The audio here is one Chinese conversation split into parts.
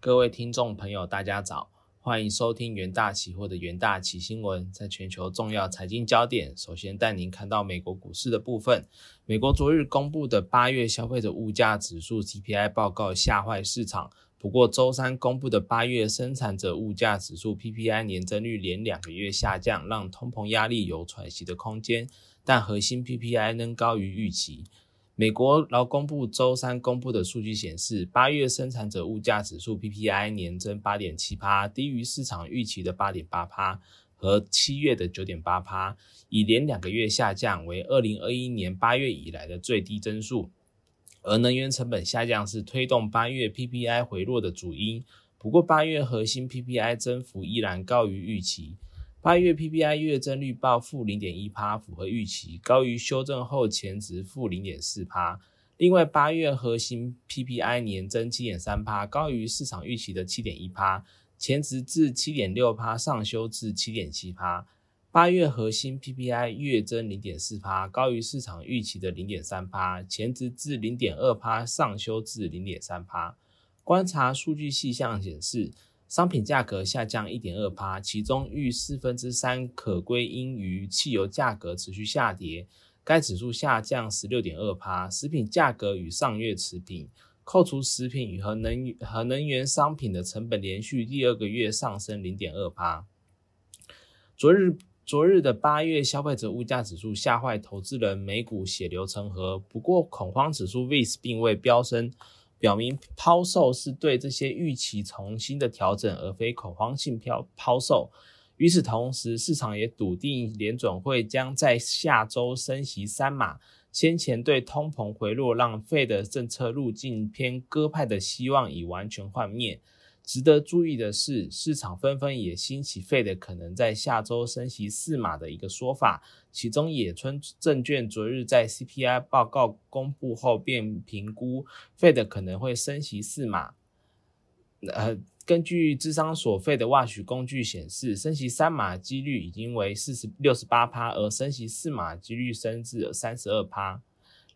各位听众朋友，大家早，欢迎收听元大期货的元大期新闻。在全球重要财经焦点，首先带您看到美国股市的部分。美国昨日公布的八月消费者物价指数 CPI 报告吓坏市场，不过周三公布的八月生产者物价指数 PPI 年增率连两个月下降，让通膨压力有喘息的空间，但核心 PPI 仍高于预期。美国劳工部周三公布的数据显示，八月生产者物价指数 PPI 年增八点七帕，低于市场预期的八点八帕和七月的九点八帕，已连两个月下降，为二零二一年八月以来的最低增速。而能源成本下降是推动八月 PPI 回落的主因，不过八月核心 PPI 增幅依然高于预期。八月 PPI 月增率报负零点一帕，符合预期，高于修正后前值负零点四帕。另外，八月核心 PPI 年增七点三帕，高于市场预期的七点一帕，前值至七点六帕，上修至七点七帕。八月核心 PPI 月增零点四帕，高于市场预期的零点三帕，前值至零点二帕，上修至零点三帕。观察数据细项显示。商品价格下降一点二趴，其中逾四分之三可归因于汽油价格持续下跌，该指数下降十六点二趴。食品价格与上月持平，扣除食品与核能核能源商品的成本，连续第二个月上升零点二趴。昨日昨日的八月消费者物价指数吓坏投资人，美股血流成河。不过恐慌指数 VIX 并未飙升。表明抛售是对这些预期重新的调整，而非恐慌性抛抛售。与此同时，市场也笃定联准会将在下周升息三码。先前对通膨回落让费的政策路径偏鸽派的希望已完全幻灭。值得注意的是，市场纷纷也兴起费的可能在下周升息四码的一个说法。其中，野村证券昨日在 CPI 报告公布后便评估费的可能会升息四码。呃，根据智商所费的挖取工具显示，升息三码几率已经为四十六十八趴，而升息四码几率升至三十二趴。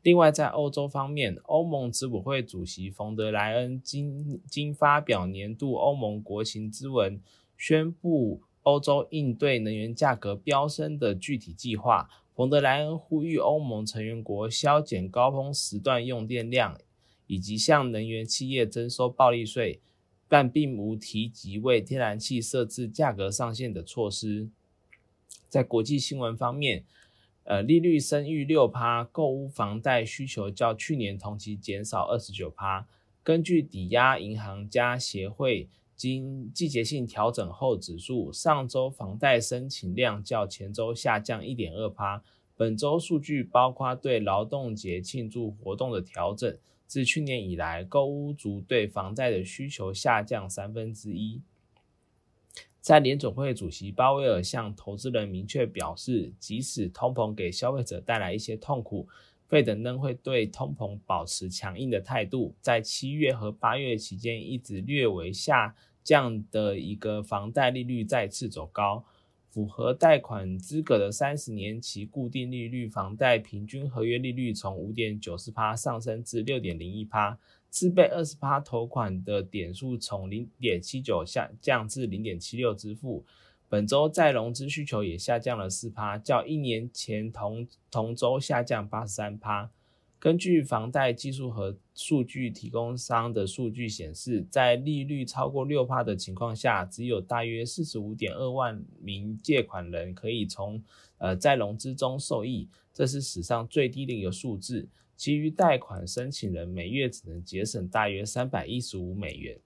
另外，在欧洲方面，欧盟执委会主席冯德莱恩今今发表年度欧盟国情之文，宣布欧洲应对能源价格飙升的具体计划。冯德莱恩呼吁欧盟成员国削减高峰时段用电量，以及向能源企业征收暴利税，但并无提及为天然气设置价格上限的措施。在国际新闻方面。呃，利率升逾六趴，购屋房贷需求较去年同期减少二十九趴。根据抵押银行家协会经季节性调整后指数，上周房贷申请量较前周下降一点二趴。本周数据包括对劳动节庆祝活动的调整。自去年以来，购屋族对房贷的需求下降三分之一。在联总会主席鲍威尔向投资人明确表示，即使通膨给消费者带来一些痛苦，费德仍会对通膨保持强硬的态度。在七月和八月期间，一直略微下降的一个房贷利率再次走高，符合贷款资格的三十年期固定利率房贷平均合约利率从五点九四趴上升至六点零一趴。自备二十趴投款的点数从零点七九下降至零点七六支付，本周再融资需求也下降了四趴，较一年前同同周下降八十三趴。根据房贷技术和数据提供商的数据显示，在利率超过六趴的情况下，只有大约四十五点二万名借款人可以从呃再融资中受益，这是史上最低的一个数字。其余贷款申请人每月只能节省大约三百一十五美元。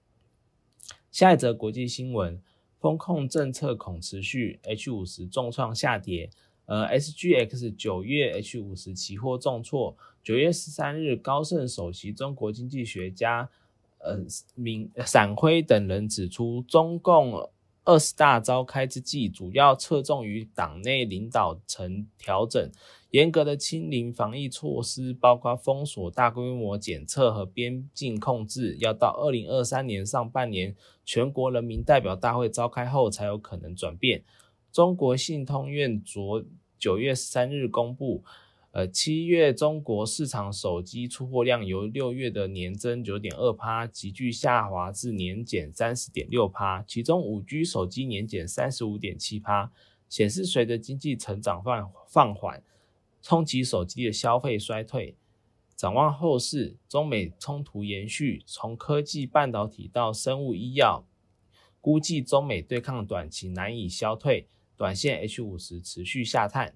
下一则国际新闻：风控政策恐持续，H 五十重创下跌。呃，SGX 九月 H 五十期货重挫。九月十三日，高盛首席中国经济学家呃明闪辉等人指出，中共二十大召开之际，主要侧重于党内领导层调整。严格的清零防疫措施，包括封锁、大规模检测和边境控制，要到二零二三年上半年全国人民代表大会召开后才有可能转变。中国信通院昨九月三日公布，呃，七月中国市场手机出货量由六月的年增九点二趴急剧下滑至年减三十点六趴，其中五 G 手机年减三十五点七趴，显示随着经济成长放放缓，冲击手机的消费衰退。展望后市，中美冲突延续，从科技半导体到生物医药，估计中美对抗短期难以消退，短线 H 五十持续下探。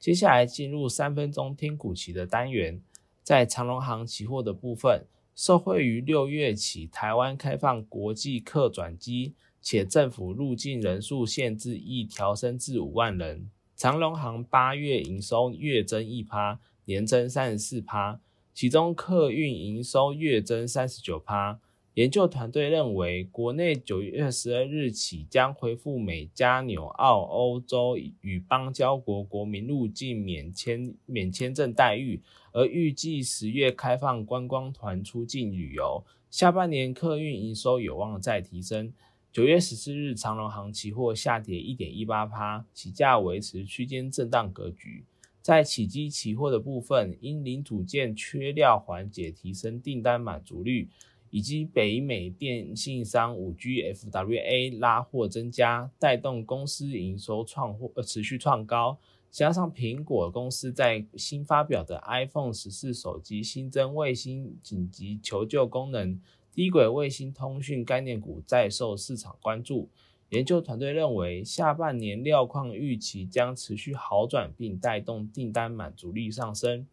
接下来进入三分钟听股期的单元，在长隆行期货的部分，受惠于六月起台湾开放国际客转机，且政府入境人数限制亦调升至五万人，长隆行八月营收月增一趴，年增三十四趴，其中客运营收月增三十九趴。研究团队认为，国内九月十二日起将恢复美加纽澳欧洲与邦交国国民入境免签免签证待遇，而预计十月开放观光团出境旅游，下半年客运营收有望再提升。九月十四日，长荣行期货下跌一点一八趴，起价维持区间震荡格局。在起基期货的部分，因零组件缺料缓解，提升订单满足率。以及北美电信商五 G FWA 拉货增加，带动公司营收创货呃持续创高，加上苹果公司在新发表的 iPhone 十四手机新增卫星紧急求救功能，低轨卫星通讯概念股再受市场关注。研究团队认为，下半年料矿预期将持续好转，并带动订单满足率上升，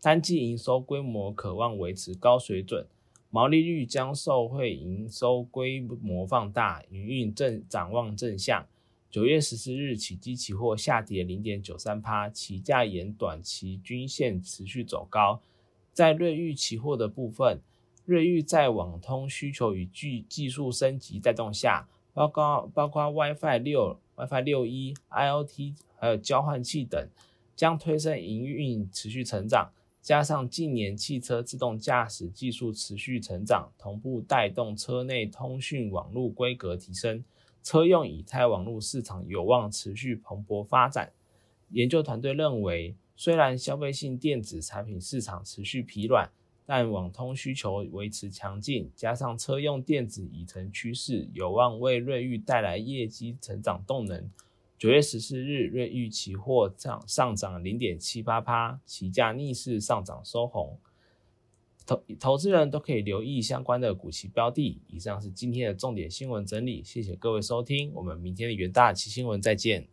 单季营收规模可望维持高水准。毛利率将受惠营收规模放大，营运正展望正向。九月十四日起，基期货下跌零点九三趴，起价沿短期均线持续走高。在瑞昱期货的部分，瑞昱在网通需求与技技术升级带动下，包括包括 WiFi 六、WiFi 六一、IOT 还有交换器等，将推升营运持续成长。加上近年汽车自动驾驶技术持续成长，同步带动车内通讯网络规格提升，车用以太网络市场有望持续蓬勃发展。研究团队认为，虽然消费性电子产品市场持续疲软，但网通需求维持强劲，加上车用电子已成趋势，有望为瑞昱带来业绩成长动能。九月十四日，瑞昱期货上上涨零点七八趴，期价逆势上涨收红。投投资人都可以留意相关的股期标的。以上是今天的重点新闻整理，谢谢各位收听，我们明天的元大期新闻再见。